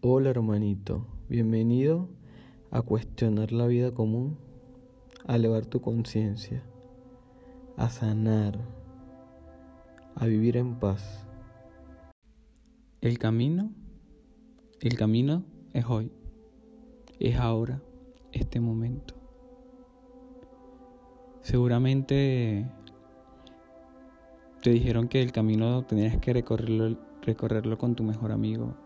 Hola hermanito, bienvenido a cuestionar la vida común, a elevar tu conciencia, a sanar, a vivir en paz. El camino, el camino es hoy, es ahora, este momento. Seguramente te dijeron que el camino tenías que recorrerlo, recorrerlo con tu mejor amigo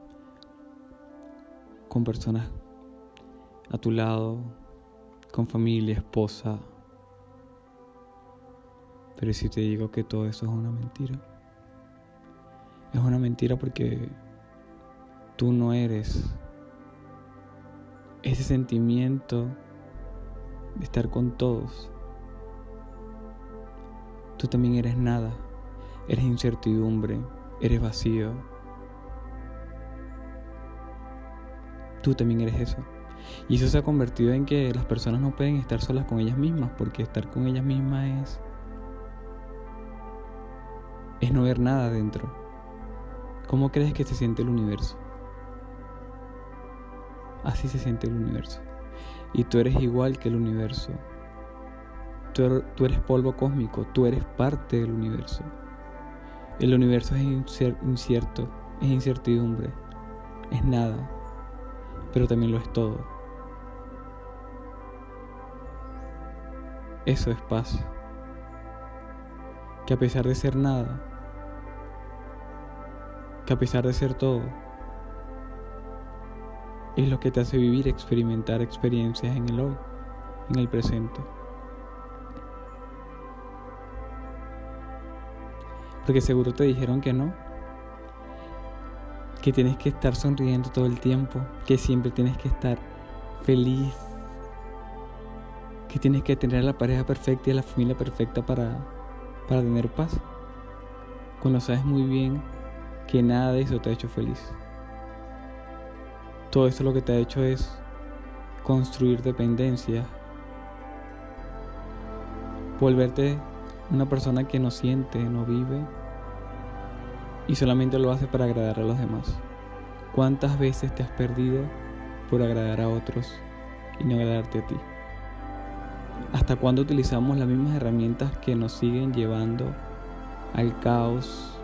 con personas a tu lado, con familia, esposa. Pero si te digo que todo eso es una mentira, es una mentira porque tú no eres ese sentimiento de estar con todos. Tú también eres nada, eres incertidumbre, eres vacío, tú también eres eso. Y eso se ha convertido en que las personas no pueden estar solas con ellas mismas, porque estar con ellas mismas es es no ver nada dentro. ¿Cómo crees que se siente el universo? Así se siente el universo. Y tú eres igual que el universo. Tú, er, tú eres polvo cósmico, tú eres parte del universo. El universo es incierto, es incertidumbre, es nada pero también lo es todo. Eso es paz. Que a pesar de ser nada, que a pesar de ser todo, es lo que te hace vivir, experimentar experiencias en el hoy, en el presente. Porque seguro te dijeron que no, que tienes que estar sonriendo todo el tiempo, que siempre tienes que estar feliz, que tienes que tener a la pareja perfecta y a la familia perfecta para, para tener paz. Cuando sabes muy bien que nada de eso te ha hecho feliz. Todo eso lo que te ha hecho es construir dependencia, volverte una persona que no siente, no vive y solamente lo hace para agradar a los demás. ¿Cuántas veces te has perdido por agradar a otros y no agradarte a ti? ¿Hasta cuándo utilizamos las mismas herramientas que nos siguen llevando al caos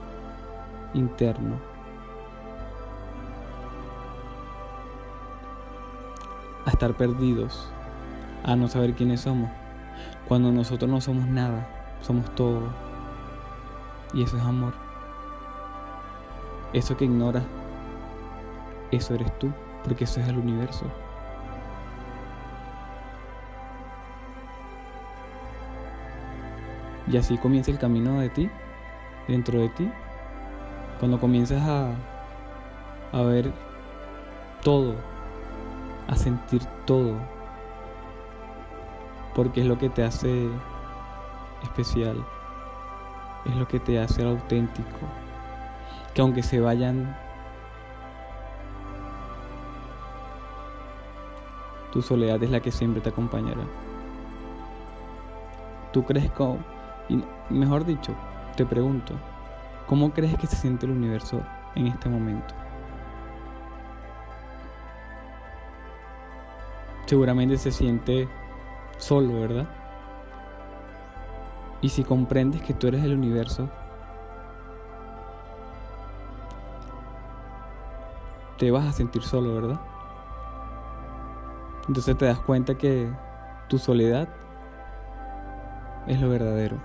interno? A estar perdidos, a no saber quiénes somos, cuando nosotros no somos nada, somos todo. Y eso es amor. Eso que ignoras, eso eres tú, porque eso es el universo. Y así comienza el camino de ti, dentro de ti. Cuando comienzas a, a ver todo, a sentir todo, porque es lo que te hace especial, es lo que te hace auténtico que aunque se vayan, tu soledad es la que siempre te acompañará. ¿Tú crees que, y mejor dicho, te pregunto, ¿cómo crees que se siente el universo en este momento? Seguramente se siente solo, ¿verdad? Y si comprendes que tú eres el universo, te vas a sentir solo, ¿verdad? Entonces te das cuenta que tu soledad es lo verdadero.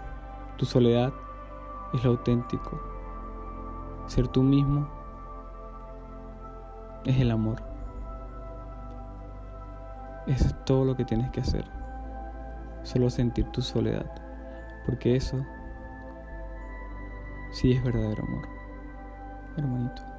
Tu soledad es lo auténtico. Ser tú mismo es el amor. Eso es todo lo que tienes que hacer. Solo sentir tu soledad. Porque eso sí es verdadero amor, hermanito.